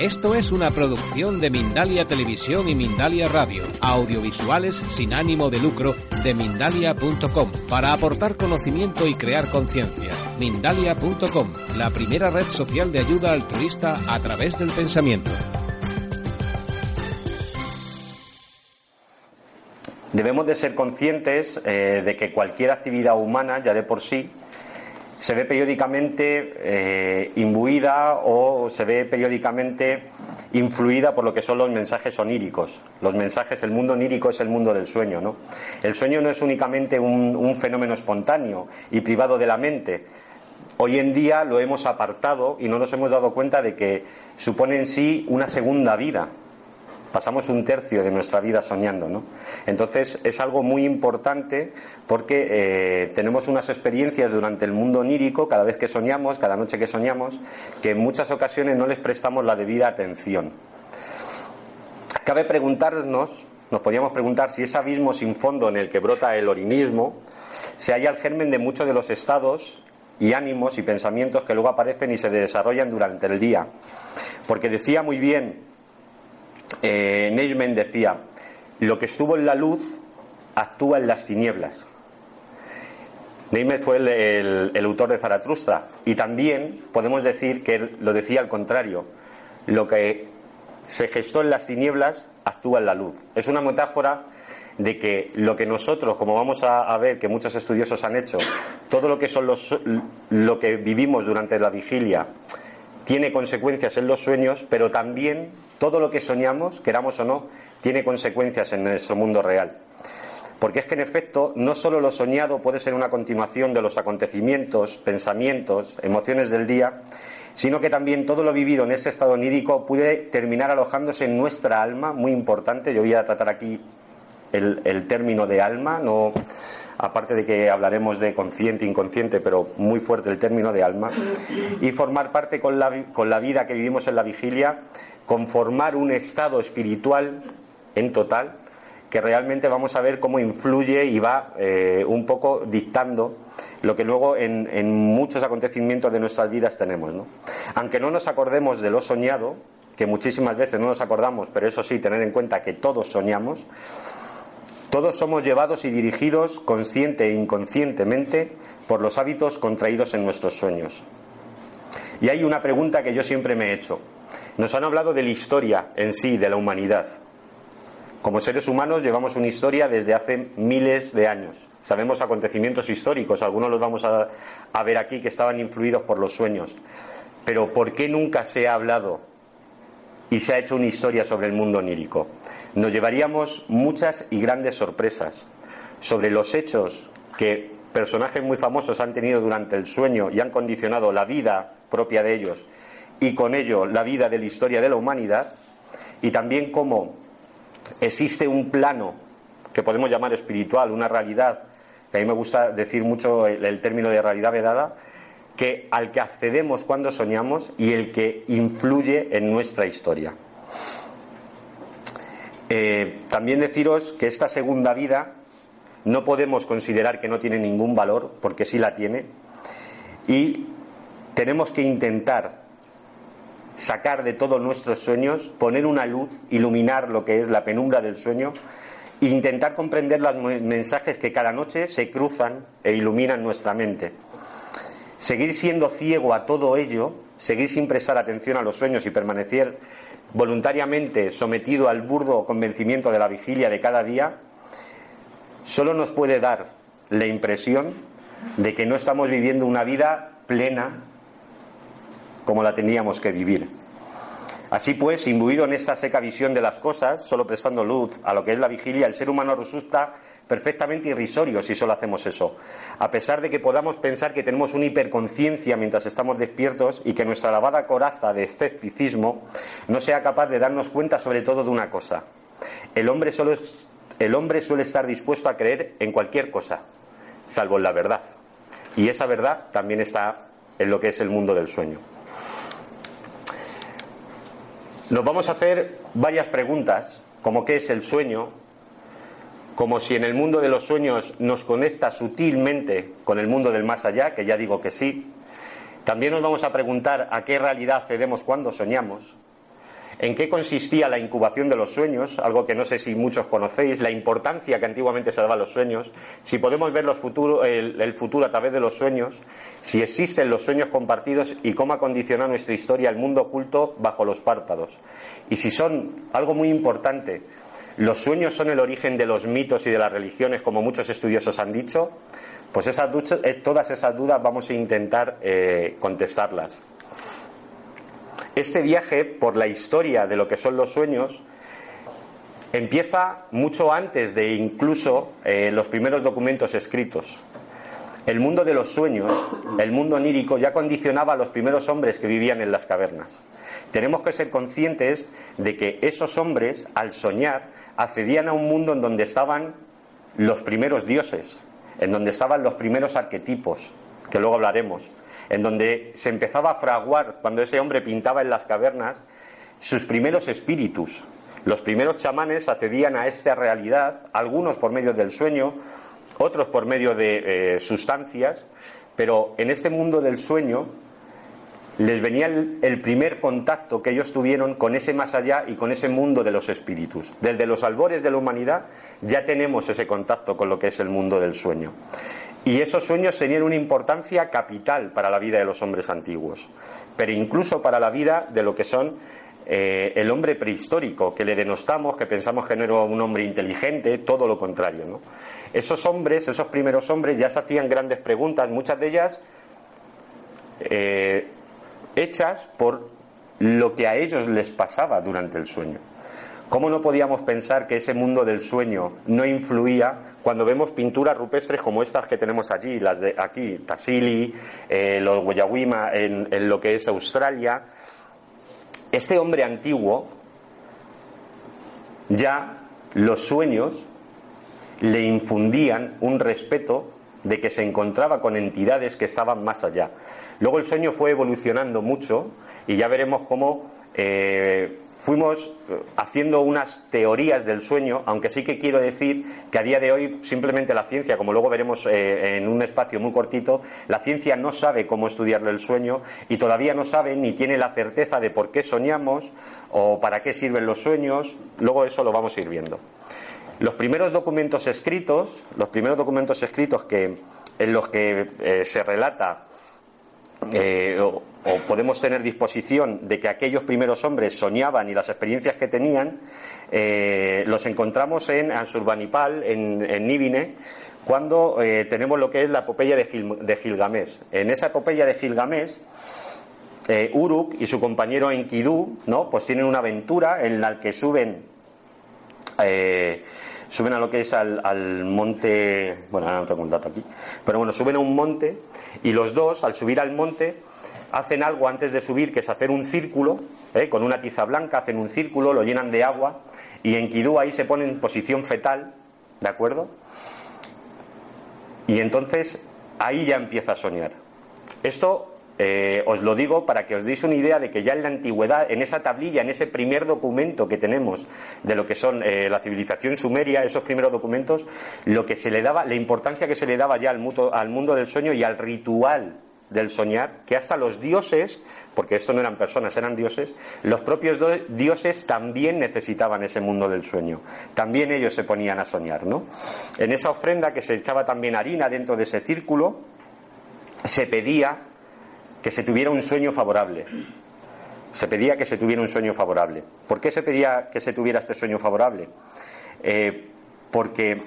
Esto es una producción de Mindalia Televisión y Mindalia Radio, audiovisuales sin ánimo de lucro de mindalia.com, para aportar conocimiento y crear conciencia. Mindalia.com, la primera red social de ayuda altruista a través del pensamiento. Debemos de ser conscientes eh, de que cualquier actividad humana ya de por sí se ve periódicamente eh, imbuida o se ve periódicamente influida por lo que son los mensajes oníricos. Los mensajes, el mundo onírico es el mundo del sueño, ¿no? El sueño no es únicamente un, un fenómeno espontáneo y privado de la mente. Hoy en día lo hemos apartado y no nos hemos dado cuenta de que supone en sí una segunda vida, pasamos un tercio de nuestra vida soñando, ¿no? Entonces es algo muy importante porque eh, tenemos unas experiencias durante el mundo onírico, cada vez que soñamos, cada noche que soñamos, que en muchas ocasiones no les prestamos la debida atención. Cabe preguntarnos, nos podríamos preguntar si ese abismo sin fondo en el que brota el orinismo se halla el germen de muchos de los estados y ánimos y pensamientos que luego aparecen y se desarrollan durante el día. Porque decía muy bien eh, decía, lo que estuvo en la luz actúa en las tinieblas. Neyman fue el, autor de Zaratustra y también podemos decir que lo decía al contrario, lo que se gestó en las tinieblas actúa en la luz. Es una metáfora de que lo que nosotros, como vamos a, ver que muchos estudiosos han hecho, todo lo que son los, lo que vivimos durante la vigilia, tiene consecuencias en los sueños, pero también todo lo que soñamos, queramos o no, tiene consecuencias en nuestro mundo real. Porque es que en efecto no solo lo soñado puede ser una continuación de los acontecimientos, pensamientos, emociones del día, sino que también todo lo vivido en ese estado onírico puede terminar alojándose en nuestra alma, muy importante. Yo voy a tratar aquí el, el término de alma, no aparte de que hablaremos de consciente, inconsciente, pero muy fuerte el término de alma, y formar parte con la, con la vida que vivimos en la vigilia, conformar un estado espiritual en total, que realmente vamos a ver cómo influye y va eh, un poco dictando lo que luego en, en, muchos acontecimientos de nuestras vidas tenemos. ¿no? Aunque no nos acordemos de lo soñado, que muchísimas veces no nos acordamos, pero eso sí, tener en cuenta que todos soñamos, todos somos llevados y dirigidos consciente e inconscientemente por los hábitos contraídos en nuestros sueños. Y hay una pregunta que yo siempre me he hecho. Nos han hablado de la historia en sí, de la humanidad. Como seres humanos llevamos una historia desde hace miles de años. Sabemos acontecimientos históricos, algunos los vamos a, a ver aquí que estaban influidos por los sueños. Pero ¿por qué nunca se ha hablado y se ha hecho una historia sobre el mundo onírico? Nos llevaríamos muchas y grandes sorpresas sobre los hechos que personajes muy famosos han tenido durante el sueño y han condicionado la vida propia de ellos y con ello la vida de la historia de la humanidad y también cómo existe un plano que podemos llamar espiritual, una realidad, que a mí me gusta decir mucho el, el término de realidad vedada, que al que accedemos cuando soñamos y el que influye en nuestra historia. Eh, también deciros que esta segunda vida no podemos considerar que no tiene ningún valor, porque sí la tiene, y tenemos que intentar sacar de todos nuestros sueños, poner una luz, iluminar lo que es la penumbra del sueño e intentar comprender los mensajes que cada noche se cruzan e iluminan nuestra mente. Seguir siendo ciego a todo ello, seguir sin prestar atención a los sueños y permanecer voluntariamente sometido al burdo convencimiento de la vigilia de cada día, solo nos puede dar la impresión de que no estamos viviendo una vida plena como la teníamos que vivir. Así pues, imbuido en esta seca visión de las cosas, solo prestando luz a lo que es la vigilia, el ser humano resulta perfectamente irrisorio si solo hacemos eso. A pesar de que podamos pensar que tenemos una hiperconciencia mientras estamos despiertos y que nuestra lavada coraza de escepticismo no sea capaz de darnos cuenta sobre todo de una cosa. El hombre, solo el hombre suele estar dispuesto a creer en cualquier cosa, salvo en la verdad. Y esa verdad también está en lo que es el mundo del sueño. Nos vamos a hacer varias preguntas, como qué es el sueño, como si en el mundo de los sueños nos conecta sutilmente con el mundo del más allá, que ya digo que sí. También nos vamos a preguntar a qué realidad accedemos cuando soñamos, en qué consistía la incubación de los sueños, algo que no sé si muchos conocéis, la importancia que antiguamente se daba a los sueños, si podemos ver los el, el, futuro a través de los sueños, si existen los sueños compartidos y cómo ha condicionado nuestra historia el mundo oculto bajo los párpados. Y si son algo muy importante, los sueños son el origen de los mitos y de las religiones, como muchos estudiosos han dicho, pues esas, todas esas dudas vamos a intentar eh, contestarlas. Este viaje por la historia de lo que son los sueños empieza mucho antes de incluso eh, los primeros documentos escritos. El mundo de los sueños, el mundo onírico, ya condicionaba a los primeros hombres que vivían en las cavernas. Tenemos que ser conscientes de que esos hombres, al soñar, accedían a un mundo en donde estaban los primeros dioses, en donde estaban los primeros arquetipos, que luego hablaremos, en donde se empezaba a fraguar, cuando ese hombre pintaba en las cavernas, sus primeros espíritus. Los primeros chamanes accedían a esta realidad, algunos por medio del sueño, otros por medio de eh, sustancias, pero en este mundo del sueño les venía el, primer contacto que ellos tuvieron con ese más allá y con ese mundo de los espíritus. Desde los albores de la humanidad ya tenemos ese contacto con lo que es el mundo del sueño. Y esos sueños tenían una importancia capital para la vida de los hombres antiguos, pero incluso para la vida de lo que son eh, el hombre prehistórico, que le denostamos, que pensamos que no era un hombre inteligente, todo lo contrario. ¿no? Esos hombres, esos primeros hombres, ya se hacían grandes preguntas, muchas de ellas eh, hechas por lo que a ellos les pasaba durante el sueño. ¿Cómo no podíamos pensar que ese mundo del sueño no influía cuando vemos pinturas rupestres como estas que tenemos allí, las de aquí, Tassili, eh, los Guayawima en, en lo que es Australia? Este hombre antiguo, ya los sueños le infundían un respeto de que se encontraba con entidades que estaban más allá. Luego el sueño fue evolucionando mucho y ya veremos cómo eh, fuimos eh, haciendo unas teorías del sueño, aunque sí que quiero decir que a día de hoy simplemente la ciencia, como luego veremos eh, en un espacio muy cortito, la ciencia no sabe cómo estudiar el sueño y todavía no sabe ni tiene la certeza de por qué soñamos o para qué sirven los sueños. Luego eso lo vamos a ir viendo. Los primeros documentos escritos, los primeros documentos escritos que, en los que se relata eh, o, podemos tener disposición de que aquellos primeros hombres soñaban y las experiencias que tenían, eh, los encontramos en Ansurbanipal, en, en Níbine, cuando eh, tenemos lo que es la epopeya de, Gilgamesh. En esa epopeya de Gilgamesh, Uruk y su compañero Enkidu, ¿no? Pues tienen una aventura en la que suben suben a lo que es al, monte, bueno, ahora no tengo un dato aquí, pero bueno, suben a un monte y los dos, al subir al monte, hacen algo antes de subir, que es hacer un círculo, ¿eh? con una tiza blanca, hacen un círculo, lo llenan de agua y en Kidú ahí se pone en posición fetal, ¿de acuerdo? Y entonces ahí ya empieza a soñar. Esto eh, os lo digo para que os deis una idea de que ya en la antigüedad, en esa tablilla, en ese primer documento que tenemos de lo que son eh, la civilización sumeria, esos primeros documentos, lo que se le daba, la importancia que se le daba ya al, al mundo del sueño y al ritual del soñar, que hasta los dioses, porque esto no eran personas, eran dioses, los propios dioses también necesitaban ese mundo del sueño. También ellos se ponían a soñar, ¿no? En esa ofrenda que se echaba también harina dentro de ese círculo, se pedía que se tuviera un sueño favorable. Se pedía que se tuviera un sueño favorable. ¿Por qué se pedía que se tuviera este sueño favorable? Eh, porque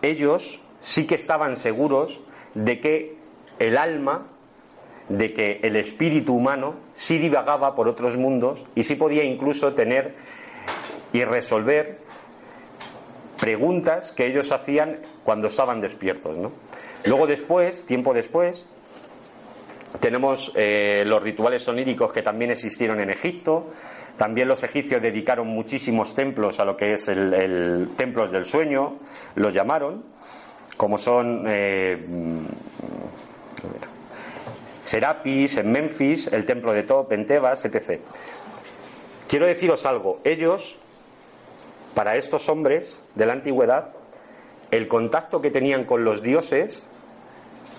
ellos sí que estaban seguros de que el alma, de que el espíritu humano sí divagaba por otros mundos y sí podía incluso tener y resolver preguntas que ellos hacían cuando estaban despiertos. ¿no? Luego después, tiempo después, tenemos eh, los rituales oníricos que también existieron en Egipto. También los egipcios dedicaron muchísimos templos a lo que es el, templos del sueño, los llamaron, como son eh, Serapis en Memphis, el templo de Top en Tebas, etc. Quiero deciros algo, ellos, para estos hombres de la antigüedad, el contacto que tenían con los dioses,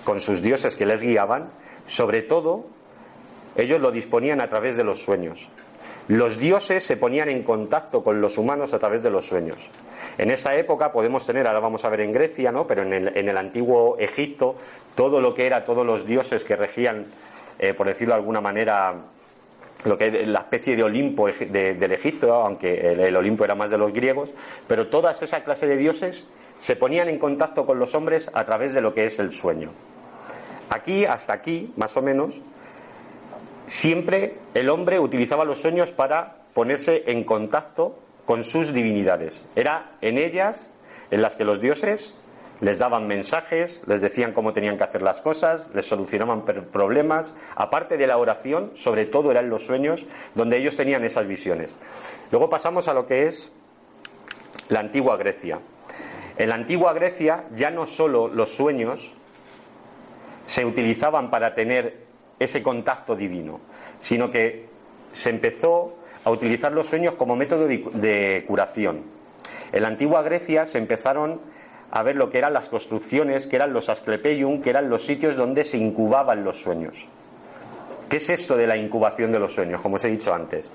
con sus dioses que les guiaban, sobre todo, ellos lo disponían a través de los sueños. Los dioses se ponían en contacto con los humanos a través de los sueños. En esa época podemos tener, ahora vamos a ver en Grecia, ¿no? pero en el, antiguo Egipto, todo lo que era, todos los dioses que regían, eh, por decirlo de alguna manera, lo que es la especie de Olimpo del Egipto, aunque el, Olimpo era más de los griegos, pero toda esa clase de dioses se ponían en contacto con los hombres a través de lo que es el sueño. Aquí, hasta aquí, más o menos, siempre el hombre utilizaba los sueños para ponerse en contacto con sus divinidades. Era en ellas en las que los dioses les daban mensajes, les decían cómo tenían que hacer las cosas, les solucionaban problemas. Aparte de la oración, sobre todo eran los sueños donde ellos tenían esas visiones. Luego pasamos a lo que es la antigua Grecia. En la antigua Grecia ya no solo los sueños se utilizaban para tener ese contacto divino, sino que se empezó a utilizar los sueños como método de, curación. En la antigua Grecia se empezaron a ver lo que eran las construcciones, que eran los asclepeium, que eran los sitios donde se incubaban los sueños. ¿Qué es esto de la incubación de los sueños? Como os he dicho antes.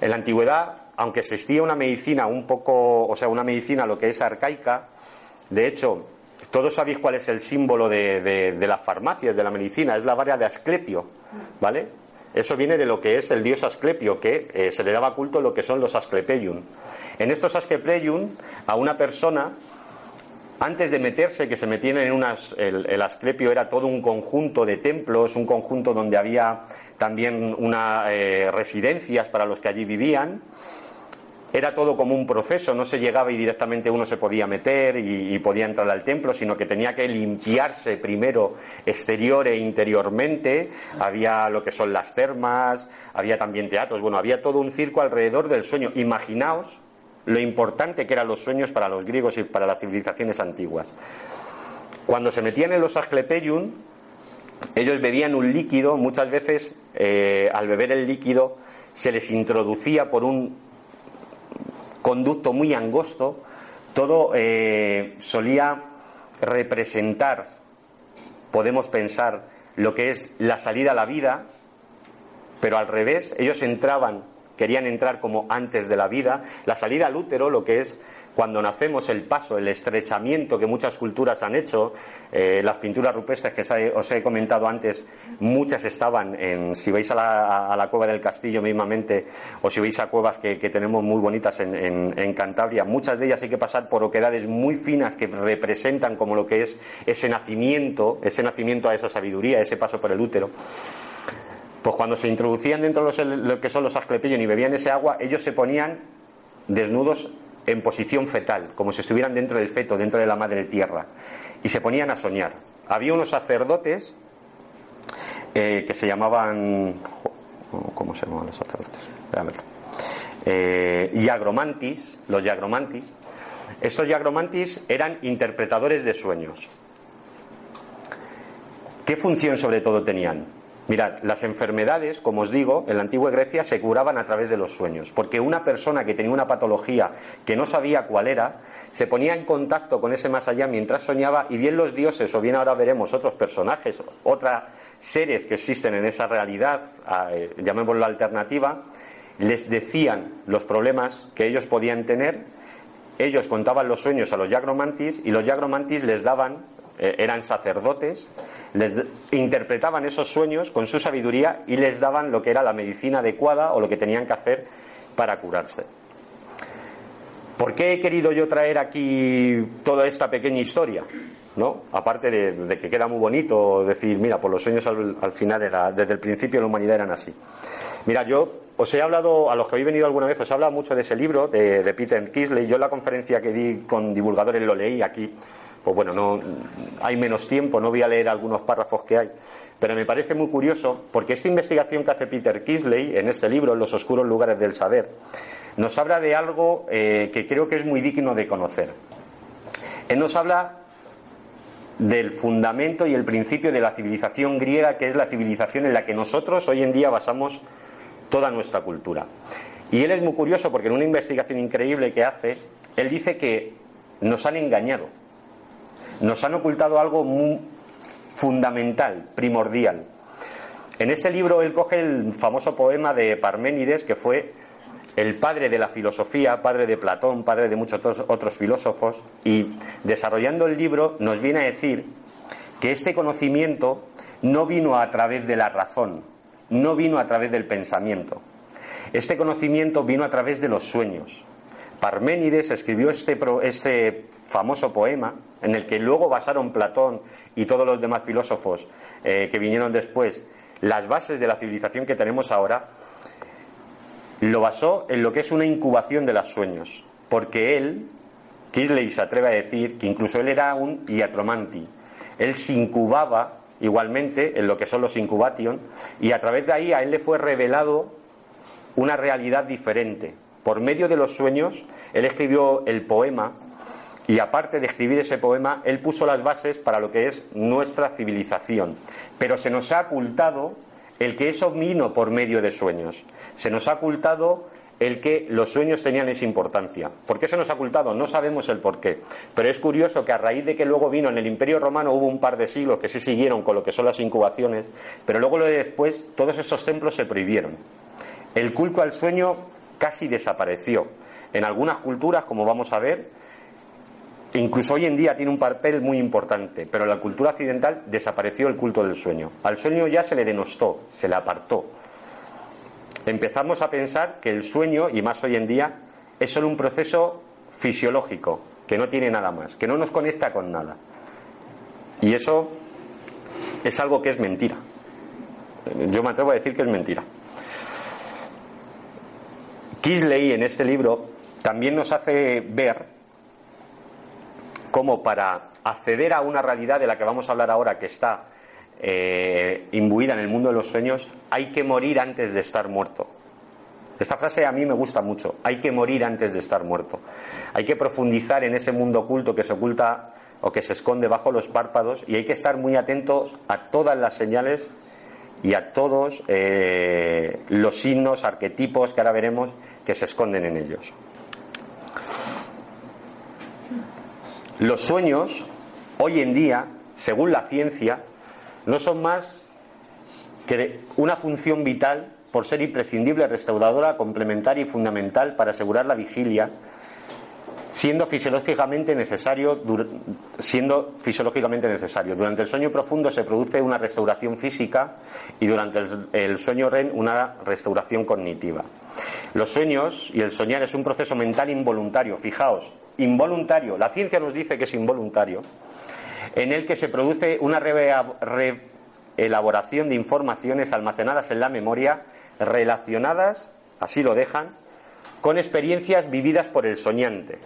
En la antigüedad, aunque existía una medicina un poco, o sea, una medicina lo que es arcaica, de hecho, todos sabéis cuál es el símbolo de, las farmacias, de la medicina, es la vara de Asclepio, ¿vale? Eso viene de lo que es el dios Asclepio, que eh, se le daba culto a lo que son los Asclepeium. En estos Asclepeium, a una persona, antes de meterse, que se metían en unas. El, Asclepio era todo un conjunto de templos, un conjunto donde había también unas eh, residencias para los que allí vivían era todo como un proceso, no se llegaba y directamente uno se podía meter y, podía entrar al templo, sino que tenía que limpiarse primero exterior e interiormente. Había lo que son las termas, había también teatros, bueno, había todo un circo alrededor del sueño. Imaginaos lo importante que eran los sueños para los griegos y para las civilizaciones antiguas. Cuando se metían en los Asclepeium, ellos bebían un líquido, muchas veces eh, al beber el líquido se les introducía por un conducto muy angosto, todo eh, solía representar, podemos pensar, lo que es la salida a la vida, pero al revés, ellos entraban, querían entrar como antes de la vida, la salida al útero, lo que es cuando nacemos el paso, el estrechamiento que muchas culturas han hecho, eh, las pinturas rupestres que os he comentado antes, muchas estaban en, si vais a la, cueva del castillo mismamente, o si vais a cuevas que, tenemos muy bonitas en, Cantabria, muchas de ellas hay que pasar por oquedades muy finas que representan como lo que es ese nacimiento, ese nacimiento a esa sabiduría, ese paso por el útero. Pues cuando se introducían dentro de lo que son los asclepillos y bebían ese agua, ellos se ponían desnudos en posición fetal, como si estuvieran dentro del feto, dentro de la madre tierra, y se ponían a soñar. Había unos sacerdotes eh, que se llamaban. ¿Cómo se llamaban los sacerdotes? Eh, yagromantis, los yagromantis. Estos yagromantis eran interpretadores de sueños. ¿Qué función sobre todo tenían? Mirad, las enfermedades, como os digo, en la antigua Grecia se curaban a través de los sueños, porque una persona que tenía una patología que no sabía cuál era, se ponía en contacto con ese más allá mientras soñaba y bien los dioses, o bien ahora veremos otros personajes, otros seres que existen en esa realidad, eh, llamémoslo alternativa, les decían los problemas que ellos podían tener, ellos contaban los sueños a los yagromantis y los yagromantis les daban eran sacerdotes, les interpretaban esos sueños con su sabiduría y les daban lo que era la medicina adecuada o lo que tenían que hacer para curarse. ¿Por qué he querido yo traer aquí toda esta pequeña historia? ¿No? Aparte de, que queda muy bonito decir, mira, por los sueños al, final era, desde el principio la humanidad eran así. Mira, yo os he hablado, a los que habéis venido alguna vez, os he hablado mucho de ese libro de, de Peter Kisley. Yo en la conferencia que di con divulgadores lo leí aquí. Pues bueno, no hay menos tiempo, no voy a leer algunos párrafos que hay. Pero me parece muy curioso porque esta investigación que hace Peter Kisley en este libro, los oscuros lugares del saber, nos habla de algo eh, que creo que es muy digno de conocer. Él nos habla del fundamento y el principio de la civilización griega, que es la civilización en la que nosotros hoy en día basamos toda nuestra cultura. Y él es muy curioso porque en una investigación increíble que hace, él dice que nos han engañado, nos han ocultado algo muy fundamental, primordial. En ese libro él coge el famoso poema de Parménides, que fue el padre de la filosofía, padre de Platón, padre de muchos otros filósofos, y desarrollando el libro nos viene a decir que este conocimiento no vino a través de la razón, no vino a través del pensamiento. Este conocimiento vino a través de los sueños. Parménides escribió este, este famoso poema en el que luego basaron Platón y todos los demás filósofos eh, que vinieron después las bases de la civilización que tenemos ahora, lo basó en lo que es una incubación de los sueños, porque él, Kisley se atreve a decir que incluso él era un iatromanti, él se incubaba igualmente en lo que son los incubation y a través de ahí a él le fue revelado una realidad diferente. Por medio de los sueños, él escribió el poema y aparte de escribir ese poema, él puso las bases para lo que es nuestra civilización. Pero se nos ha ocultado el que eso vino por medio de sueños. Se nos ha ocultado el que los sueños tenían esa importancia. ¿Por qué se nos ha ocultado? No sabemos el por qué. Pero es curioso que a raíz de que luego vino en el Imperio Romano hubo un par de siglos que se siguieron con lo que son las incubaciones, pero luego lo de después todos estos templos se prohibieron. El culto al sueño casi desapareció. En algunas culturas, como vamos a ver, incluso hoy en día tiene un papel muy importante, pero en la cultura occidental desapareció el culto del sueño. Al sueño ya se le denostó, se le apartó. Empezamos a pensar que el sueño, y más hoy en día, es solo un proceso fisiológico, que no tiene nada más, que no nos conecta con nada. Y eso es algo que es mentira. Yo me atrevo a decir que es mentira. Kisley en este libro también nos hace ver cómo para acceder a una realidad de la que vamos a hablar ahora, que está eh, imbuida en el mundo de los sueños, hay que morir antes de estar muerto. Esta frase a mí me gusta mucho, hay que morir antes de estar muerto. Hay que profundizar en ese mundo oculto que se oculta o que se esconde bajo los párpados y hay que estar muy atentos a todas las señales y a todos eh, los signos, arquetipos que ahora veremos que se esconden en ellos. Los sueños, hoy en día, según la ciencia, no son más que una función vital por ser imprescindible, restauradora, complementaria y fundamental para asegurar la vigilia, siendo fisiológicamente necesario, siendo fisiológicamente necesario. Durante el sueño profundo se produce una restauración física y durante el, sueño REM una restauración cognitiva. Los sueños y el soñar es un proceso mental involuntario. Fijaos, involuntario, la ciencia nos dice que es involuntario, en el que se produce una reelaboración de informaciones almacenadas en la memoria relacionadas, así lo dejan, con experiencias vividas por el soñante.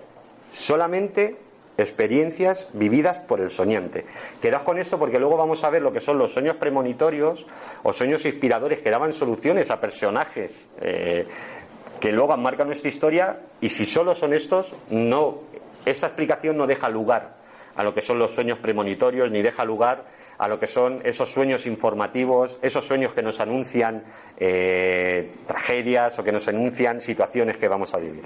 Solamente experiencias vividas por el soñante. Quedaos con esto porque luego vamos a ver lo que son los sueños premonitorios o sueños inspiradores que daban soluciones a personajes eh, que luego marcan nuestra historia y si solo son estos, no, esa explicación no deja lugar a lo que son los sueños premonitorios ni deja lugar a lo que son esos sueños informativos, esos sueños que nos anuncian eh, tragedias o que nos anuncian situaciones que vamos a vivir.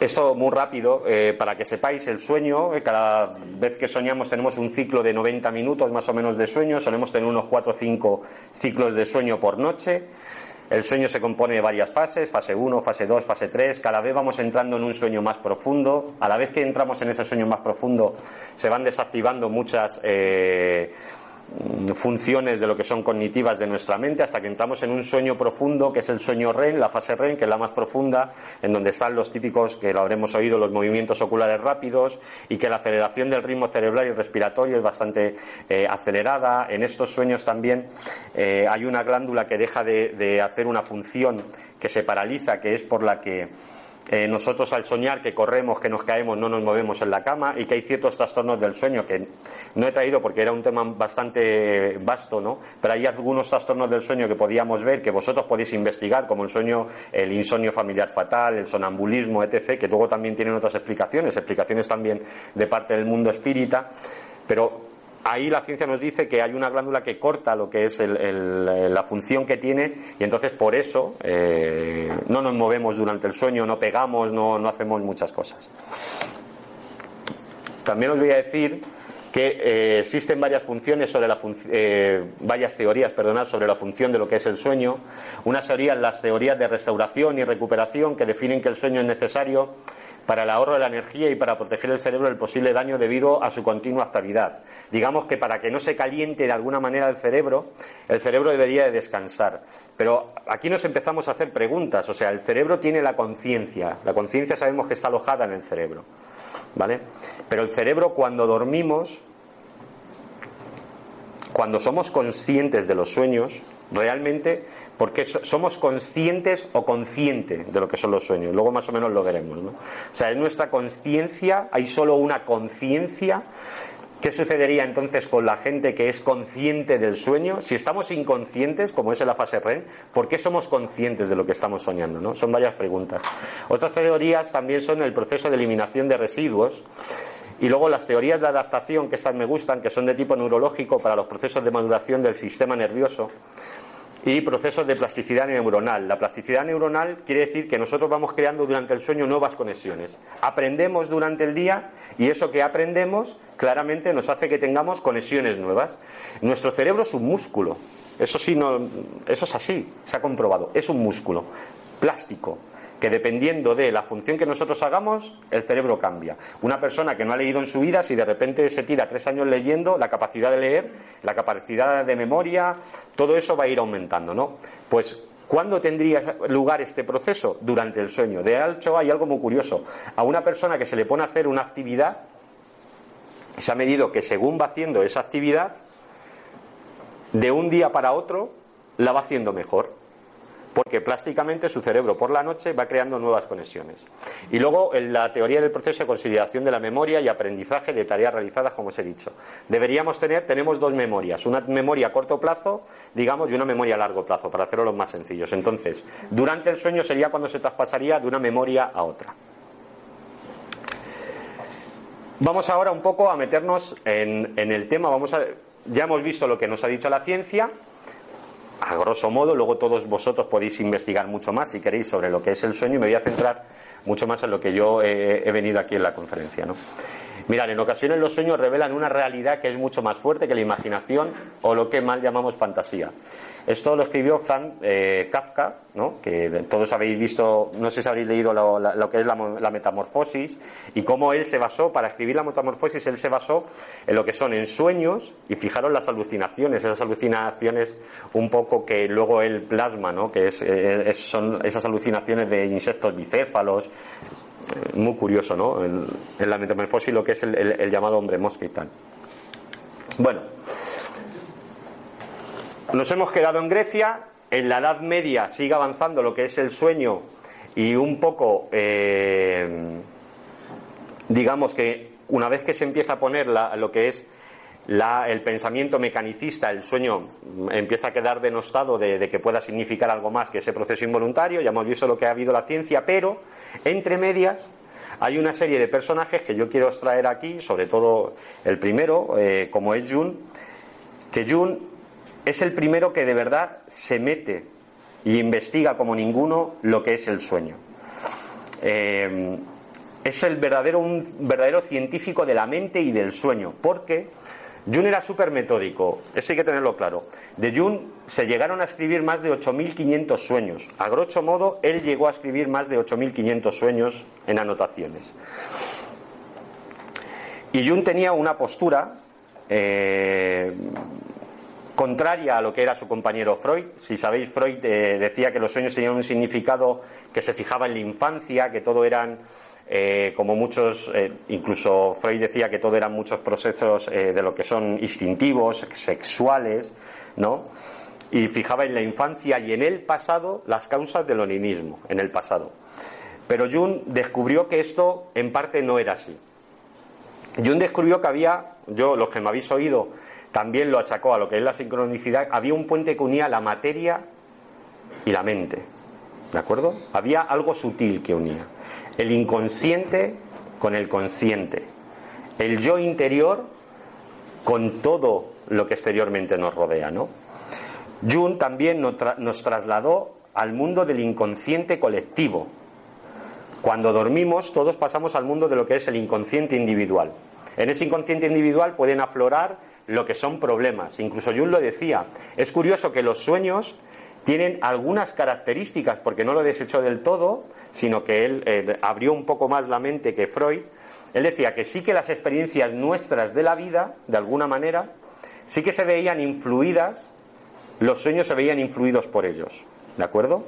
Esto muy rápido, eh, para que sepáis, el sueño, eh, cada vez que soñamos tenemos un ciclo de 90 minutos más o menos de sueño, solemos tener unos 4 o 5 ciclos de sueño por noche. El sueño se compone de varias fases, fase 1, fase 2, fase 3. Cada vez vamos entrando en un sueño más profundo. A la vez que entramos en ese sueño más profundo, se van desactivando muchas, eh, funciones de lo que son cognitivas de nuestra mente hasta que entramos en un sueño profundo que es el sueño REM, la fase REM, que es la más profunda, en donde están los típicos, que lo habremos oído, los movimientos oculares rápidos y que la aceleración del ritmo cerebral y respiratorio es bastante eh, acelerada. En estos sueños también eh, hay una glándula que deja de hacer una función que se paraliza, que es por la que eh, nosotros al soñar que corremos, que nos caemos, no nos movemos en la cama y que hay ciertos trastornos del sueño que no he traído porque era un tema bastante vasto, ¿no? Pero hay algunos trastornos del sueño que podíamos ver, que vosotros podéis investigar, como el sueño, el insomnio familiar fatal, el sonambulismo, etc., que luego también tienen otras explicaciones, explicaciones también de parte del mundo espírita, pero ahí la ciencia nos dice que hay una glándula que corta lo que es la función que tiene y entonces por eso eh, no nos movemos durante el sueño, no pegamos, no, hacemos muchas cosas. También os voy a decir que eh, existen varias funciones sobre la eh, varias teorías, perdonad, sobre la función de lo que es el sueño. Unas teorías, las teorías de restauración y recuperación, que definen que el sueño es necesario para el ahorro de la energía y para proteger el cerebro del posible daño debido a su continua actividad. Digamos que para que no se caliente de alguna manera el cerebro, el cerebro debería de descansar. Pero aquí nos empezamos a hacer preguntas, o sea, el cerebro tiene la conciencia, la conciencia sabemos que está alojada en el cerebro, ¿vale? Pero el cerebro cuando dormimos, cuando somos conscientes de los sueños, realmente porque somos conscientes o conscientes de lo que son los sueños. Luego más o menos lo veremos. ¿no? O sea, en nuestra conciencia hay solo una conciencia. ¿Qué sucedería entonces con la gente que es consciente del sueño? Si estamos inconscientes, como es en la fase REM, ¿por qué somos conscientes de lo que estamos soñando? Son varias preguntas. Otras teorías también son el proceso de eliminación de residuos. Y luego las teorías de adaptación, que estas me gustan, que son de tipo neurológico para los procesos de maduración del sistema nervioso y procesos de plasticidad neuronal. La plasticidad neuronal quiere decir que nosotros vamos creando durante el sueño nuevas conexiones. Aprendemos durante el día y eso que aprendemos claramente nos hace que tengamos conexiones nuevas. Nuestro cerebro es un músculo. Eso sí, no, eso es así, se ha comprobado. Es un músculo plástico que dependiendo de la función que nosotros hagamos, el cerebro cambia. Una persona que no ha leído en su vida, si de repente se tira tres años leyendo, la capacidad de leer, la capacidad de memoria, todo eso va a ir aumentando, ¿no? Pues ¿Cuándo tendría lugar este proceso? Durante el sueño. De hecho, hay algo muy curioso. A una persona que se le pone a hacer una actividad, se ha medido que según va haciendo esa actividad, de un día para otro, la va haciendo mejor porque plásticamente su cerebro por la noche va creando nuevas conexiones. Y luego en la teoría del proceso de consideración de la memoria y aprendizaje de tareas realizadas, como os he dicho. Deberíamos tener, tenemos dos memorias, una memoria a corto plazo, digamos, y una memoria a largo plazo, para hacerlo los más sencillos. Entonces, durante el sueño sería cuando se traspasaría de una memoria a otra. Vamos ahora un poco a meternos en, en el tema, vamos a, ya hemos visto lo que nos ha dicho la ciencia, a grosso modo, luego todos vosotros podéis investigar mucho más si queréis sobre lo que es el sueño y me voy a centrar mucho más en lo que yo he, venido aquí en la conferencia. ¿no? Mirad, en ocasiones los sueños revelan una realidad que es mucho más fuerte que la imaginación o lo que mal llamamos fantasía. Esto lo escribió Frank eh, Kafka, ¿no? que todos habéis visto, no sé si habéis leído lo, que es la, metamorfosis y cómo él se basó, para escribir la metamorfosis, él se basó en lo que son en sueños y fijaron las alucinaciones, esas alucinaciones un poco que luego él plasma, ¿no? que eh, son esas alucinaciones de insectos bicéfalos, muy curioso, ¿no? En, la metamorfosis lo que es el, llamado hombre mosca y tal. Bueno, nos hemos quedado en Grecia, en la Edad Media sigue avanzando lo que es el sueño y un poco, eh, digamos que una vez que se empieza a poner lo que es el pensamiento mecanicista, el sueño empieza a quedar denostado de, de, que pueda significar algo más que ese proceso involuntario, ya hemos visto lo que ha habido la ciencia, pero entre medias hay una serie de personajes que yo quiero extraer aquí, sobre todo el primero, eh, como es Jun, que Jun es el primero que de verdad se mete y investiga como ninguno lo que es el sueño. Eh, es el verdadero, un verdadero científico de la mente y del sueño, porque Jung era súper metódico, eso hay que tenerlo claro. De Jung se llegaron a escribir más de 8.500 sueños. A grosso modo, él llegó a escribir más de 8.500 sueños en anotaciones. Y Jung tenía una postura, eh, contraria a lo que era su compañero Freud. Si sabéis, Freud eh, decía que los sueños tenían un significado que se fijaba en la infancia, que todo eran eh, como muchos, eh, incluso Freud decía que todo eran muchos procesos de lo que son instintivos, sexuales, ¿no? Y fijaba en la infancia y en el pasado las causas del oninismo, en el pasado. Pero Jung descubrió que esto en parte no era así. Jung descubrió que había, yo, los que me habéis oído, también lo achacó a lo que es la sincronicidad, había un puente que unía la materia y la mente. ¿De acuerdo? Había algo sutil que unía. El inconsciente con el consciente. El yo interior con todo lo que exteriormente nos rodea, ¿no? Jung también nos trasladó al mundo del inconsciente colectivo. Cuando dormimos, todos pasamos al mundo de lo que es el inconsciente individual. En ese inconsciente individual pueden aflorar lo que son problemas. Incluso Jung lo decía. Es curioso que los sueños tienen algunas características, porque no lo desechó del todo, sino que él eh, abrió un poco más la mente que Freud. Él decía que sí que las experiencias nuestras de la vida, de alguna manera, sí que se veían influidas, los sueños se veían influidos por ellos. ¿De acuerdo?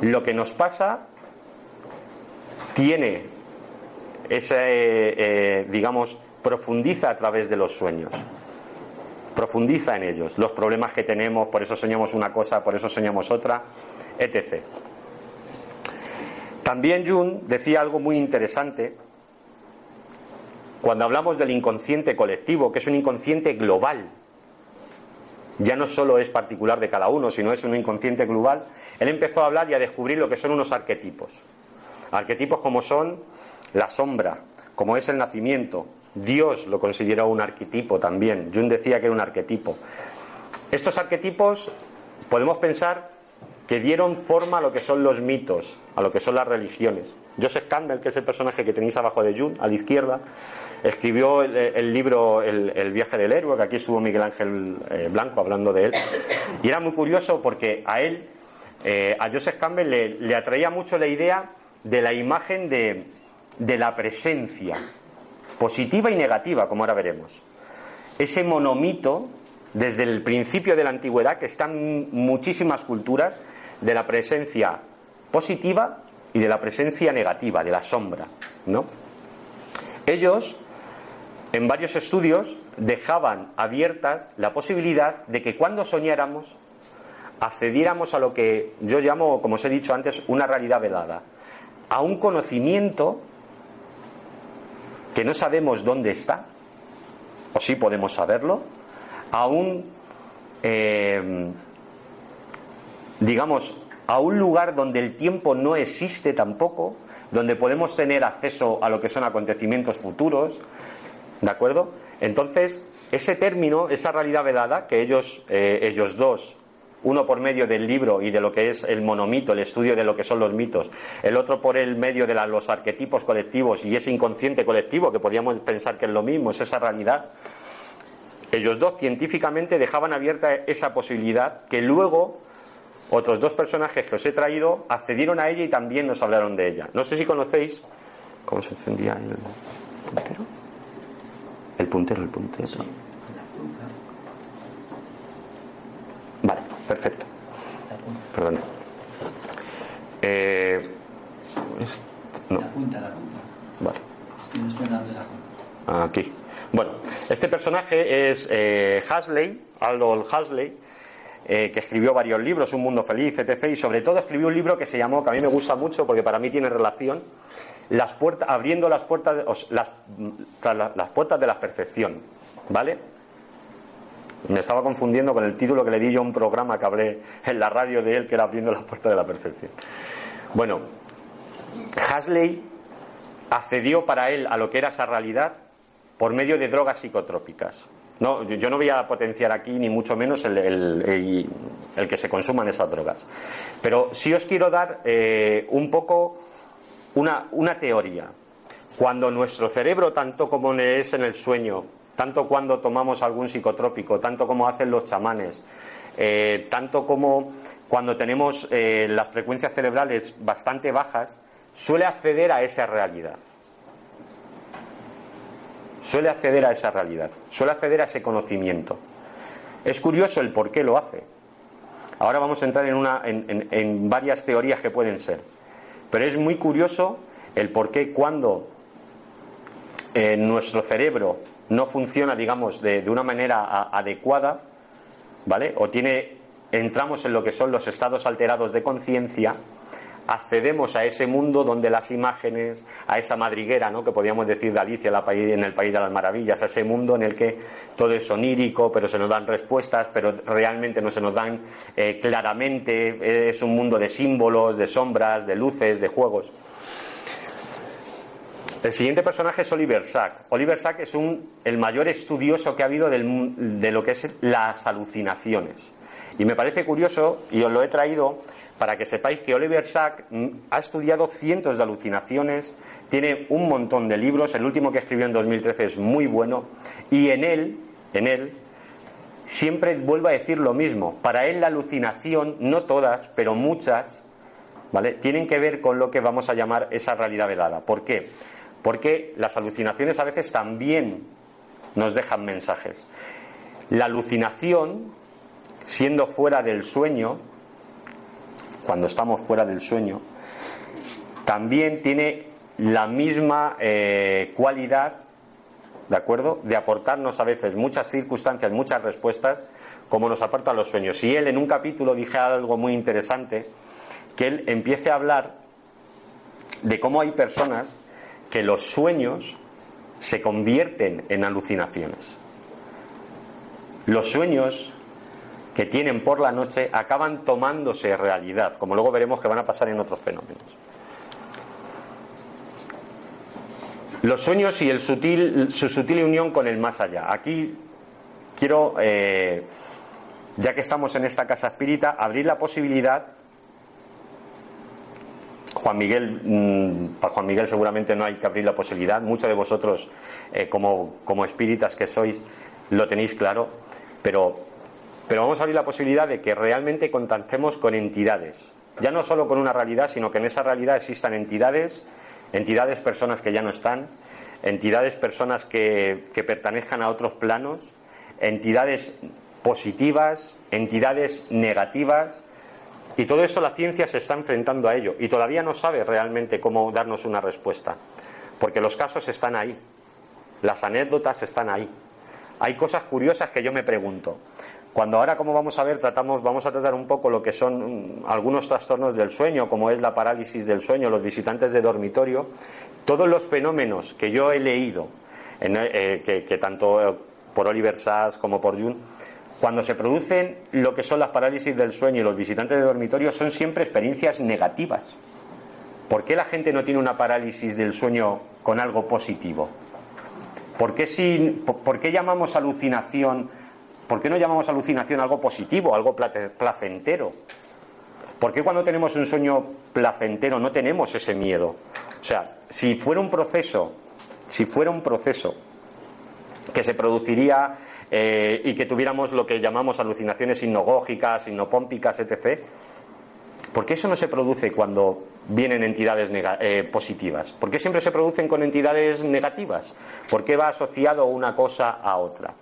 Lo que nos pasa tiene ese, eh, eh, digamos, profundiza a través de los sueños. Profundiza en ellos, los problemas que tenemos, por eso soñamos una cosa, por eso soñamos otra, etc. También Jung decía algo muy interesante cuando hablamos del inconsciente colectivo, que es un inconsciente global. Ya no solo es particular de cada uno, sino es un inconsciente global. Él empezó a hablar y a descubrir lo que son unos arquetipos. Arquetipos como son la sombra, como es el nacimiento, Dios lo consideró un arquetipo también. Jung decía que era un arquetipo. Estos arquetipos podemos pensar que dieron forma a lo que son los mitos, a lo que son las religiones. Joseph Campbell, que es el personaje que tenéis abajo de Jung, a la izquierda, escribió el, libro el, viaje del héroe, que aquí estuvo Miguel Ángel eh, Blanco hablando de él. Y era muy curioso porque a él, eh, a Joseph Campbell, le, atraía mucho la idea de la imagen de, de la presencia, positiva y negativa, como ahora veremos. Ese monomito, desde el principio de la antigüedad, que está en muchísimas culturas, de la presencia positiva y de la presencia negativa, de la sombra, ¿no? Ellos, en varios estudios, dejaban abiertas la posibilidad de que cuando soñáramos accediéramos a lo que yo llamo, como os he dicho antes, una realidad velada, a un conocimiento que no sabemos dónde está, o sí podemos saberlo, a un, eh, digamos, a un lugar donde el tiempo no existe tampoco, donde podemos tener acceso a lo que son acontecimientos futuros, ¿de acuerdo? Entonces, ese término, esa realidad velada, que ellos, eh, ellos dos uno por medio del libro y de lo que es el monomito, el estudio de lo que son los mitos, el otro por el medio de los arquetipos colectivos y ese inconsciente colectivo que podríamos pensar que es lo mismo, es esa realidad. Ellos dos científicamente dejaban abierta esa posibilidad que luego otros dos personajes que os he traído accedieron a ella y también nos hablaron de ella. No sé si conocéis cómo se encendía el puntero. El puntero, el puntero. Vale, perfecto. Perdón. Eh, no. La punta, la punta. Vale. Aquí. Bueno, este personaje es eh, Hasley, Aldous Hasley, eh, que escribió varios libros, Un Mundo Feliz, etc. Y sobre todo escribió un libro que se llamó, que a mí me gusta mucho porque para mí tiene relación, las puertas, abriendo las puertas, las, las puertas de la perfección. ¿Vale? Me estaba confundiendo con el título que le di yo a un programa que hablé en la radio de él, que era Abriendo la Puerta de la Perfección. Bueno, Hasley accedió para él a lo que era esa realidad por medio de drogas psicotrópicas. No, yo no voy a potenciar aquí ni mucho menos el, que se consuman esas drogas. Pero sí os quiero dar eh, un poco una, teoría. Cuando nuestro cerebro, tanto como es en el sueño, tanto cuando tomamos algún psicotrópico, tanto como hacen los chamanes, eh, tanto como cuando tenemos eh, las frecuencias cerebrales bastante bajas, suele acceder a esa realidad. Suele acceder a esa realidad, suele acceder a ese conocimiento. Es curioso el por qué lo hace. Ahora vamos a entrar en, una, en, varias teorías que pueden ser. Pero es muy curioso el por qué cuando eh, nuestro cerebro no funciona, digamos, de una manera adecuada, ¿vale? O tiene, entramos en lo que son los estados alterados de conciencia, accedemos a ese mundo donde las imágenes, a esa madriguera, ¿no? que podríamos decir de Alicia en el País de las Maravillas, a ese mundo en el que todo es onírico, pero se nos dan respuestas, pero realmente no se nos dan eh, claramente, es un mundo de símbolos, de sombras, de luces, de juegos. El siguiente personaje es Oliver Sack. Oliver Sack es un, el mayor estudioso que ha habido de lo que es las alucinaciones. Y me parece curioso, y os lo he traído para que sepáis que Oliver Sack mm, ha estudiado cientos de alucinaciones, tiene un montón de libros, el último que escribió en 2013 es muy bueno, y en él, en él, siempre vuelve a decir lo mismo. Para él la alucinación, no todas, pero muchas, ¿vale? Tienen que ver con lo que vamos a llamar esa realidad velada. ¿Por qué? Porque las alucinaciones a veces también nos dejan mensajes. La alucinación, siendo fuera del sueño, cuando estamos fuera del sueño, también tiene la misma eh, cualidad, ¿de acuerdo?, de aportarnos a veces muchas circunstancias, muchas respuestas, como nos aporta los sueños. Y él en un capítulo dije algo muy interesante, que él empiece a hablar de cómo hay personas que los sueños se convierten en alucinaciones. Los sueños que tienen por la noche acaban tomándose realidad, como luego veremos que van a pasar en otros fenómenos. Los sueños y el sutil, su sutil unión con el más allá. Aquí quiero, eh, ya que estamos en esta casa espírita, abrir la posibilidad. Juan Miguel, mm, para Juan Miguel seguramente no hay que abrir la posibilidad. Muchos de vosotros, eh, como, como espíritas que sois, lo tenéis claro. Pero pero vamos a abrir la posibilidad de que realmente contactemos con entidades. Ya no solo con una realidad, sino que en esa realidad existan entidades, entidades, personas que ya no están, entidades, personas que, que pertenezcan a otros planos, entidades positivas, entidades negativas, y todo eso la ciencia se está enfrentando a ello y todavía no sabe realmente cómo darnos una respuesta, porque los casos están ahí, las anécdotas están ahí. Hay cosas curiosas que yo me pregunto. Cuando ahora, como vamos a ver, tratamos, vamos a tratar un poco lo que son mm, algunos trastornos del sueño, como es la parálisis del sueño, los visitantes de dormitorio, todos los fenómenos que yo he leído, eh, que, tanto eh, por Oliver Sass como por Jung, cuando se producen lo que son las parálisis del sueño y los visitantes de dormitorio, son siempre experiencias negativas. ¿Por qué la gente no tiene una parálisis del sueño con algo positivo? ¿Por qué, si, por qué llamamos alucinación ¿Por qué no llamamos alucinación algo positivo, algo placentero? ¿Por qué cuando tenemos un sueño placentero no tenemos ese miedo? O sea, si fuera un proceso, si fuera un proceso que se produciría eh, y que tuviéramos lo que llamamos alucinaciones hipnogógicas, hipnopómpicas, etc., ¿por qué eso no se produce cuando vienen entidades eh, positivas? ¿Por qué siempre se producen con entidades negativas? ¿Por qué va asociado una cosa a otra?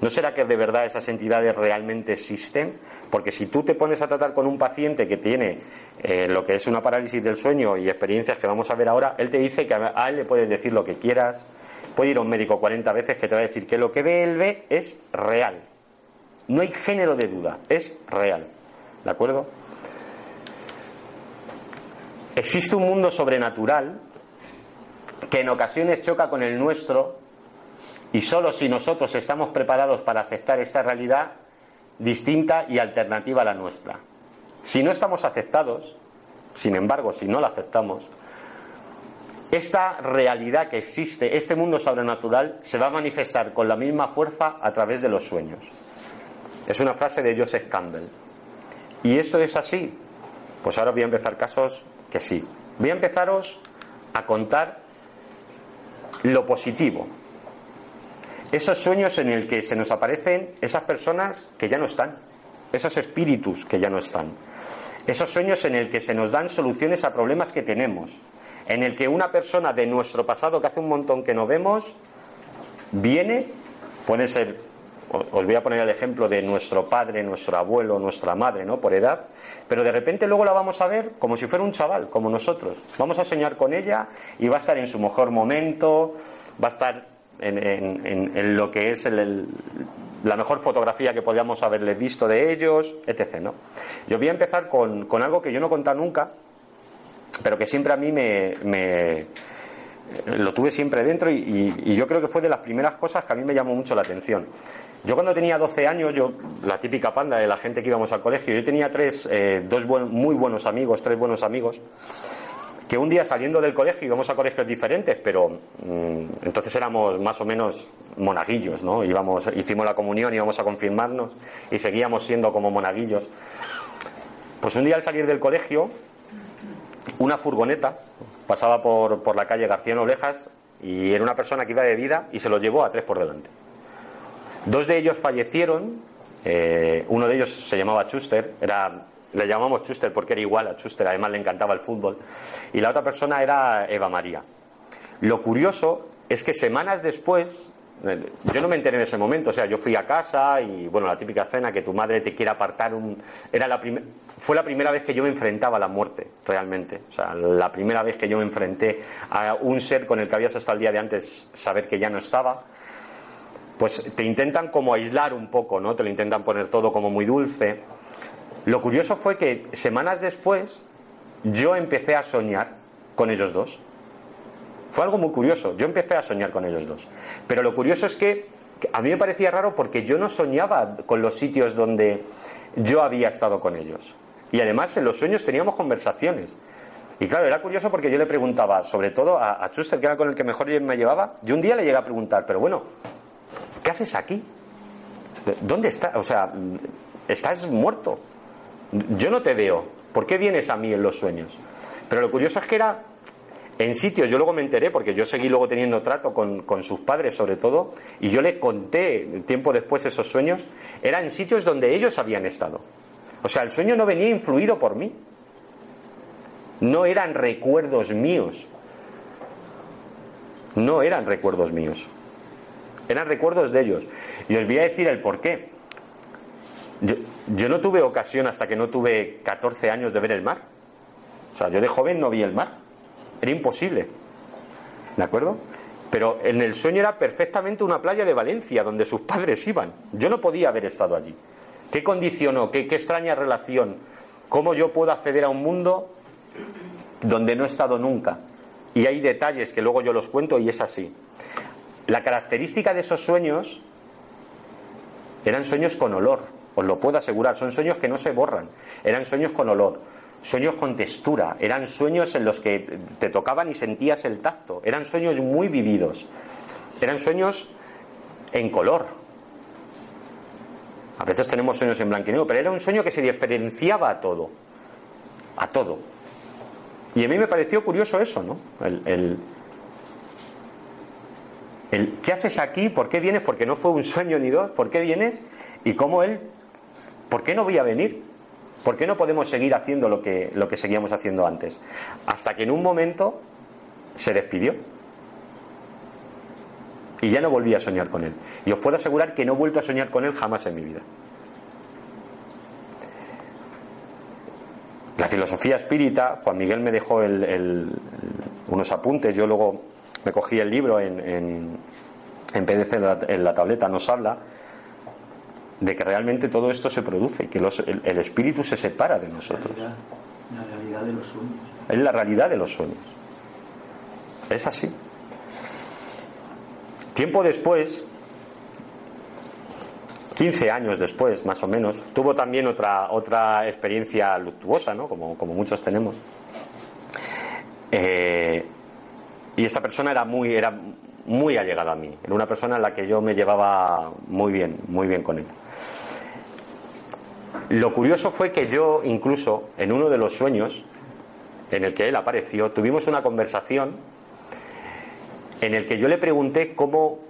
¿No será que de verdad esas entidades realmente existen? Porque si tú te pones a tratar con un paciente que tiene eh, lo que es una parálisis del sueño y experiencias que vamos a ver ahora, él te dice que a él le puedes decir lo que quieras, puede ir a un médico 40 veces que te va a decir que lo que ve él ve es real. No hay género de duda, es real. ¿De acuerdo? Existe un mundo sobrenatural que en ocasiones choca con el nuestro y solo si nosotros estamos preparados para aceptar esta realidad distinta y alternativa a la nuestra. Si no estamos aceptados, sin embargo, si no la aceptamos, esta realidad que existe, este mundo sobrenatural, se va a manifestar con la misma fuerza a través de los sueños. Es una frase de Joseph Campbell. ¿Y esto es así? Pues ahora voy a empezar casos que sí. Voy a empezaros a contar lo positivo, esos sueños en el que se nos aparecen esas personas que ya no están, esos espíritus que ya no están, esos sueños en el que se nos dan soluciones a problemas que tenemos, en el que una persona de nuestro pasado que hace un montón que no vemos, viene, puede ser os voy a poner el ejemplo de nuestro padre, nuestro abuelo, nuestra madre, ¿no? Por edad, pero de repente luego la vamos a ver como si fuera un chaval, como nosotros. Vamos a soñar con ella y va a estar en su mejor momento, va a estar en, lo que es la mejor fotografía que podíamos haberle visto de ellos, etc. ¿no? Yo voy a empezar con, algo que yo no he contado nunca, pero que siempre a mí me, lo tuve siempre dentro y, yo creo que fue de las primeras cosas que a mí me llamó mucho la atención. Yo cuando tenía 12 años, yo la típica panda de la gente que íbamos al colegio, yo tenía tres, eh, dos muy buenos amigos, tres buenos amigos, que un día saliendo del colegio íbamos a colegios diferentes, pero mm, entonces éramos más o menos monaguillos, ¿no? Íbamos, hicimos la comunión, íbamos a confirmarnos y seguíamos siendo como monaguillos. Pues un día al salir del colegio, una furgoneta pasaba por, por la calle García Noblejas y era una persona que iba de vida y se lo llevó a tres por delante. Dos de ellos fallecieron, eh, uno de ellos se llamaba Chuster, era le llamamos Chuster porque era igual a Chuster, además le encantaba el fútbol. Y la otra persona era Eva María. Lo curioso es que semanas después, eh, yo no me enteré en ese momento, o sea, yo fui a casa y, bueno, la típica escena que tu madre te quiere apartar un... Era la Fue la primera vez que yo me enfrentaba a la muerte, realmente. O sea, la primera vez que yo me enfrenté a un ser con el que habías hasta el día de antes saber que ya no estaba. Pues te intentan como aislar un poco, ¿no? Te lo intentan poner todo como muy dulce. Lo curioso fue que semanas después yo empecé a soñar con ellos dos. Fue algo muy curioso. Yo empecé a soñar con ellos dos. Pero lo curioso es que a mí me parecía raro porque yo no soñaba con los sitios donde yo había estado con ellos. Y además en los sueños teníamos conversaciones. Y claro, era curioso porque yo le preguntaba, sobre todo a, a Chuster, que era con el que mejor me llevaba, yo un día le llegué a preguntar, pero bueno, ¿qué haces aquí? ¿Dónde estás? O sea, estás muerto. Yo no te veo. ¿Por qué vienes a mí en los sueños? Pero lo curioso es que era en sitios, yo luego me enteré, porque yo seguí luego teniendo trato con, sus padres sobre todo, y yo le conté tiempo después esos sueños, eran en sitios donde ellos habían estado. O sea, el sueño no venía influido por mí. No eran recuerdos míos. No eran recuerdos míos. Eran recuerdos de ellos. Y os voy a decir el por qué. Yo, no tuve ocasión hasta que no tuve 14 años de ver el mar. O sea, yo de joven no vi el mar. Era imposible. ¿De acuerdo? Pero en el sueño era perfectamente una playa de Valencia, donde sus padres iban. Yo no podía haber estado allí. ¿Qué condicionó? ¿Qué, qué extraña relación? ¿Cómo yo puedo acceder a un mundo donde no he estado nunca? Y hay detalles que luego yo los cuento y es así. La característica de esos sueños eran sueños con olor. Os lo puedo asegurar, son sueños que no se borran. Eran sueños con olor, sueños con textura, eran sueños en los que te tocaban y sentías el tacto, eran sueños muy vividos, eran sueños en color. A veces tenemos sueños en blanco y negro, pero era un sueño que se diferenciaba a todo, a todo. Y a mí me pareció curioso eso, ¿no? El, el, el, ¿Qué haces aquí? ¿Por qué vienes? Porque no fue un sueño ni dos. ¿Por qué vienes? Y cómo él ¿Por qué no voy a venir? ¿Por qué no podemos seguir haciendo lo que, lo que seguíamos haciendo antes? Hasta que en un momento se despidió. Y ya no volví a soñar con él. Y os puedo asegurar que no he vuelto a soñar con él jamás en mi vida. La filosofía espírita, Juan Miguel me dejó unos apuntes, yo luego me cogí el libro en, en, en PDF en la tableta, nos habla de que realmente todo esto se produce, que el, espíritu se separa de nosotros. La realidad, de los sueños. Es la realidad de los sueños. Es así. Tiempo después, 15 años después, más o menos, tuvo también otra, otra experiencia luctuosa, ¿no? como, como muchos tenemos. Eh, y esta persona era muy, era muy allegada a mí. Era una persona en la que yo me llevaba muy bien, muy bien con él. Lo curioso fue que yo, incluso en uno de los sueños en el que él apareció, tuvimos una conversación en el que yo le pregunté cómo,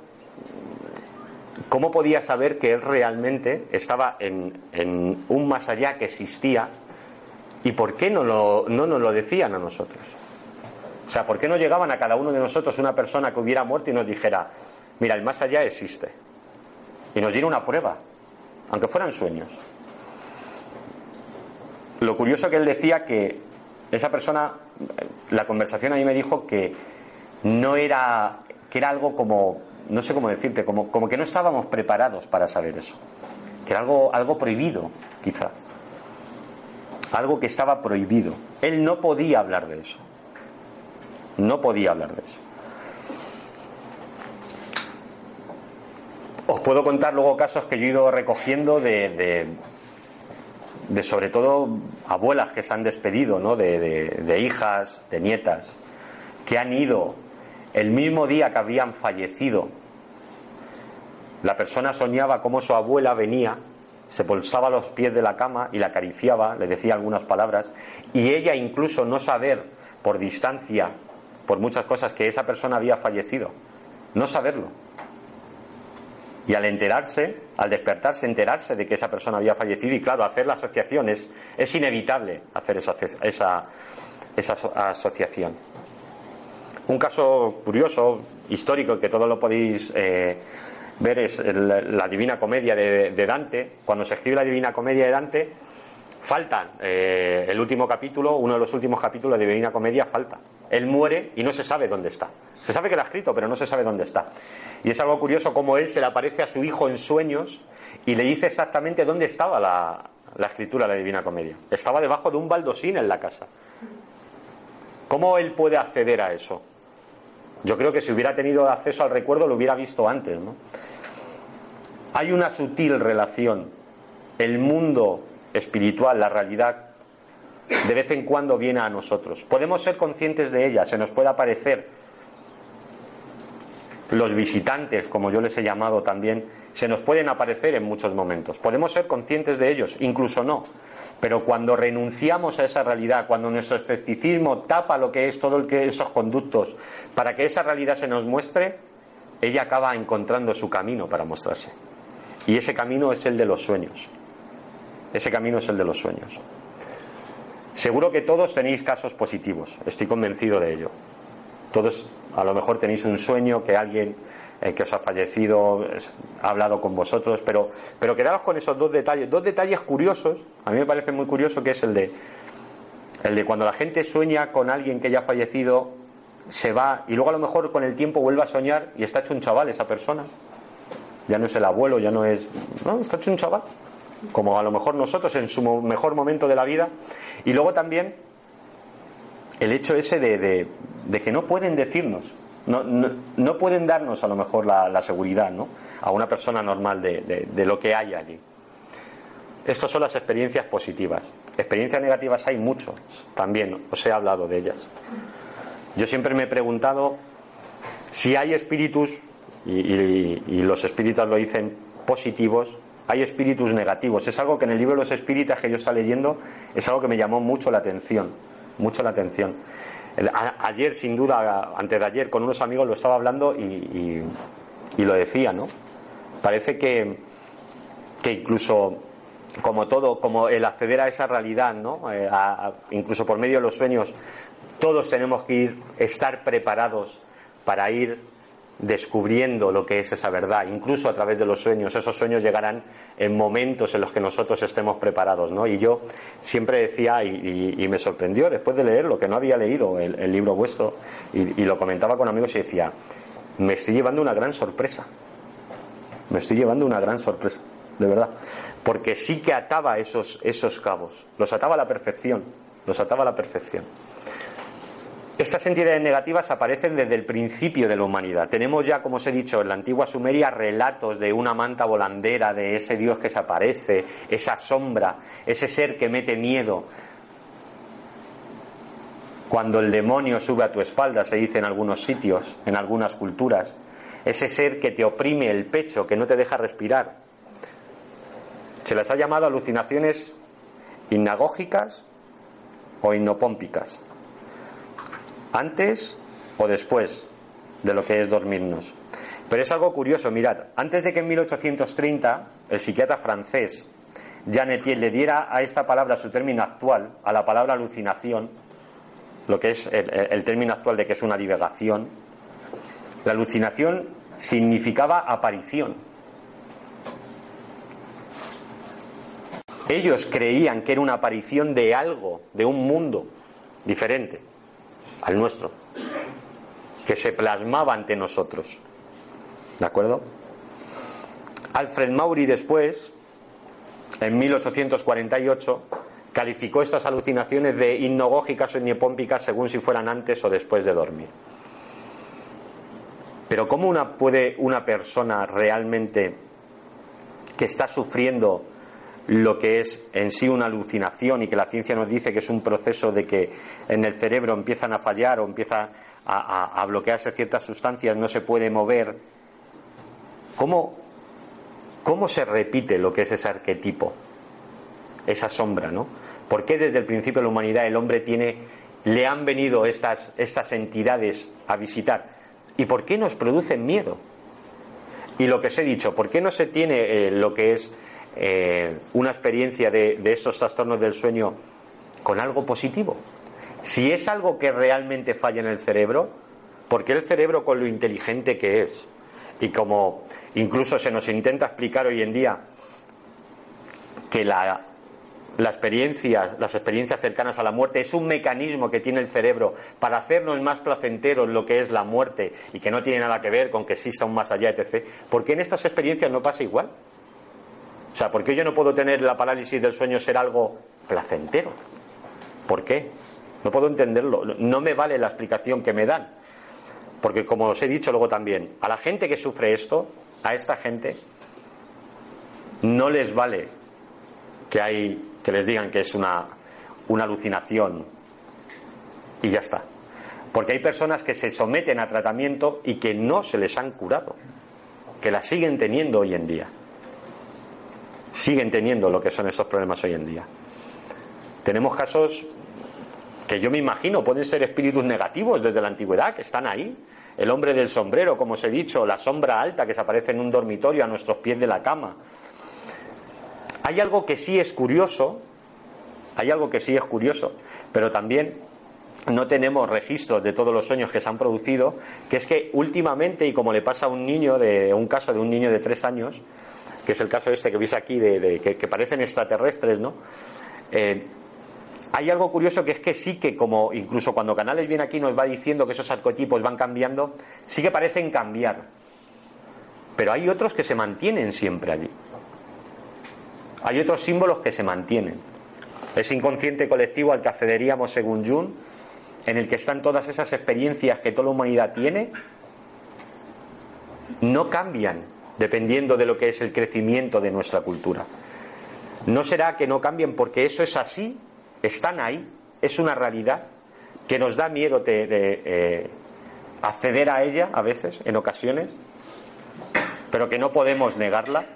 cómo podía saber que él realmente estaba en, un más allá que existía y por qué no, no nos lo decían a nosotros. O sea, ¿por qué no llegaban a cada uno de nosotros una persona que hubiera muerto y nos dijera, mira, el más allá existe? y nos diera una prueba, aunque fueran sueños. Lo curioso que él decía que esa persona, la conversación a mí me dijo que no era, que era algo como, no sé cómo decirte, como, como que no estábamos preparados para saber eso, que era algo, algo prohibido, quizá, algo que estaba prohibido. Él no podía hablar de eso, no podía hablar de eso. Os puedo contar luego casos que yo he ido recogiendo de, de, sobre todo abuelas que se han despedido, ¿no? de, hijas, de nietas, que han ido el mismo día que habían fallecido. La persona soñaba cómo su abuela venía, se pulsaba los pies de la cama y la acariciaba, le decía algunas palabras, y ella incluso no saber por distancia, por muchas cosas, que esa persona había fallecido. No saberlo y al enterarse, al despertarse, enterarse de que esa persona había fallecido y claro, hacer la asociación es, es inevitable hacer esa, esa, esa asociación. Un caso curioso, histórico, que todos lo podéis eh, ver es la Divina Comedia de, Dante. Cuando se escribe la Divina Comedia de Dante, falta eh, el último capítulo, uno de los últimos capítulos de Divina Comedia falta. Él muere y no se sabe dónde está. Se sabe que lo ha escrito, pero no se sabe dónde está. Y es algo curioso cómo él se le aparece a su hijo en sueños y le dice exactamente dónde estaba la, escritura de la Divina Comedia. Estaba debajo de un baldosín en la casa. ¿Cómo él puede acceder a eso? Yo creo que si hubiera tenido acceso al recuerdo lo hubiera visto antes, ¿no? Hay una sutil relación. El mundo espiritual, la realidad, de vez en cuando viene a nosotros. Podemos ser conscientes de ella, se nos puede aparecer. Los visitantes, como yo les he llamado también, se nos pueden aparecer en muchos momentos. Podemos ser conscientes de ellos, incluso no. Pero cuando renunciamos a esa realidad, cuando nuestro escepticismo tapa lo que es todo el que esos conductos para que esa realidad se nos muestre, ella acaba encontrando su camino para mostrarse. Y ese camino es el de los sueños. Ese camino es el de los sueños. Seguro que todos tenéis casos positivos, estoy convencido de ello. Todos a lo mejor tenéis un sueño que alguien eh, que os ha fallecido ha hablado con vosotros, pero, pero quedaros con esos dos detalles, dos detalles curiosos, a mí me parece muy curioso que es el de, el de cuando la gente sueña con alguien que ya ha fallecido, se va y luego a lo mejor con el tiempo vuelve a soñar y está hecho un chaval esa persona. Ya no es el abuelo, ya no es... No, está hecho un chaval como a lo mejor nosotros en su mejor momento de la vida. Y luego también el hecho ese de, que no pueden decirnos, no, no, pueden darnos a lo mejor la, seguridad ¿no? a una persona normal de, de, lo que hay allí. Estas son las experiencias positivas. Experiencias negativas hay muchos, también os he hablado de ellas. Yo siempre me he preguntado si hay espíritus, y los espíritus lo dicen, positivos, hay espíritus negativos. Es algo que en el libro de los espíritas que yo estaba leyendo es algo que me llamó mucho la atención, mucho la atención. ayer, sin duda, antes de ayer, con unos amigos lo estaba hablando y, lo decía, ¿no? Parece que, que incluso como todo, como el acceder a esa realidad, ¿no? Eh, incluso por medio de los sueños, todos tenemos que ir, estar preparados para ir descubriendo lo que es esa verdad, incluso a través de los sueños. Esos sueños llegarán en momentos en los que nosotros estemos preparados, ¿no? Y yo siempre decía, y, me sorprendió después de leerlo, que no había leído el, libro vuestro, y, lo comentaba con amigos y decía, me estoy llevando una gran sorpresa. Me estoy llevando una gran sorpresa, de verdad. Porque sí que ataba esos, esos cabos, los ataba a la perfección, los ataba a la perfección. Estas entidades negativas aparecen desde el principio de la humanidad. Tenemos ya, como os he dicho, en la antigua Sumeria relatos de una manta volandera, de ese Dios que se aparece, esa sombra, ese ser que mete miedo. Cuando el demonio sube a tu espalda, se dice en algunos sitios, en algunas culturas, ese ser que te oprime el pecho, que no te deja respirar. Se las ha llamado alucinaciones hipnagógicas o hipnopómpicas antes o después de lo que es dormirnos. Pero es algo curioso, mirad, antes de que en 1830 el psiquiatra francés Jean Etienne le diera a esta palabra su término actual, a la palabra alucinación, lo que es el, término actual de que es una divagación, la alucinación significaba aparición. Ellos creían que era una aparición de algo, de un mundo diferente al nuestro, que se plasmaba ante nosotros. ¿De acuerdo? Alfred Maury después, en 1848, calificó estas alucinaciones de hipnogógicas o hipnopómpicas según si fueran antes o después de dormir. Pero ¿cómo una, puede una persona realmente que está sufriendo lo que es en sí una alucinación y que la ciencia nos dice que es un proceso de que en el cerebro empiezan a fallar o empieza a, a bloquearse ciertas sustancias, no se puede mover, ¿cómo, ¿cómo se repite lo que es ese arquetipo? esa sombra, ¿no? ¿Por qué desde el principio de la humanidad el hombre tiene, le han venido estas, estas entidades a visitar? ¿Y por qué nos producen miedo? Y lo que os he dicho, ¿por qué no se tiene eh, lo que es eh, una experiencia de, estos trastornos del sueño con algo positivo? Si es algo que realmente falla en el cerebro, ¿por qué el cerebro con lo inteligente que es? Y como incluso se nos intenta explicar hoy en día que la la experiencia, las experiencias cercanas a la muerte es un mecanismo que tiene el cerebro para hacernos más placenteros lo que es la muerte y que no tiene nada que ver con que exista un más allá, etc. ¿Por qué en estas experiencias no pasa igual? O sea, ¿por qué yo no puedo tener la parálisis del sueño ser algo placentero? ¿Por qué? No puedo entenderlo. No me vale la explicación que me dan. Porque como os he dicho luego también, a la gente que sufre esto, a esta gente, no les vale que hay que les digan que es una, una alucinación y ya está. Porque hay personas que se someten a tratamiento y que no se les han curado, que la siguen teniendo hoy en día. Siguen teniendo lo que son estos problemas hoy en día. Tenemos casos que yo me imagino pueden ser espíritus negativos desde la antigüedad, que están ahí. El hombre del sombrero, como os he dicho, la sombra alta que se aparece en un dormitorio a nuestros pies de la cama, hay algo que sí es curioso, hay algo que sí es curioso, pero también no tenemos registros de todos los sueños que se han producido, que es que últimamente, y como le pasa a un niño, de un caso de un niño de tres años, que es el caso este que veis aquí, de, que, parecen extraterrestres, ¿no? Eh, hay algo curioso que es que sí que como incluso cuando Canales viene aquí nos va diciendo que esos arquetipos van cambiando, sí que parecen cambiar. Pero hay otros que se mantienen siempre allí. Hay otros símbolos que se mantienen. Ese inconsciente colectivo al que accederíamos según Jung, en el que están todas esas experiencias que toda la humanidad tiene, no cambian dependiendo de lo que es el crecimiento de nuestra cultura. No será que no cambien porque eso es así, están ahí, es una realidad que nos da miedo de, eh, acceder a ella a veces, en ocasiones, pero que no podemos negarla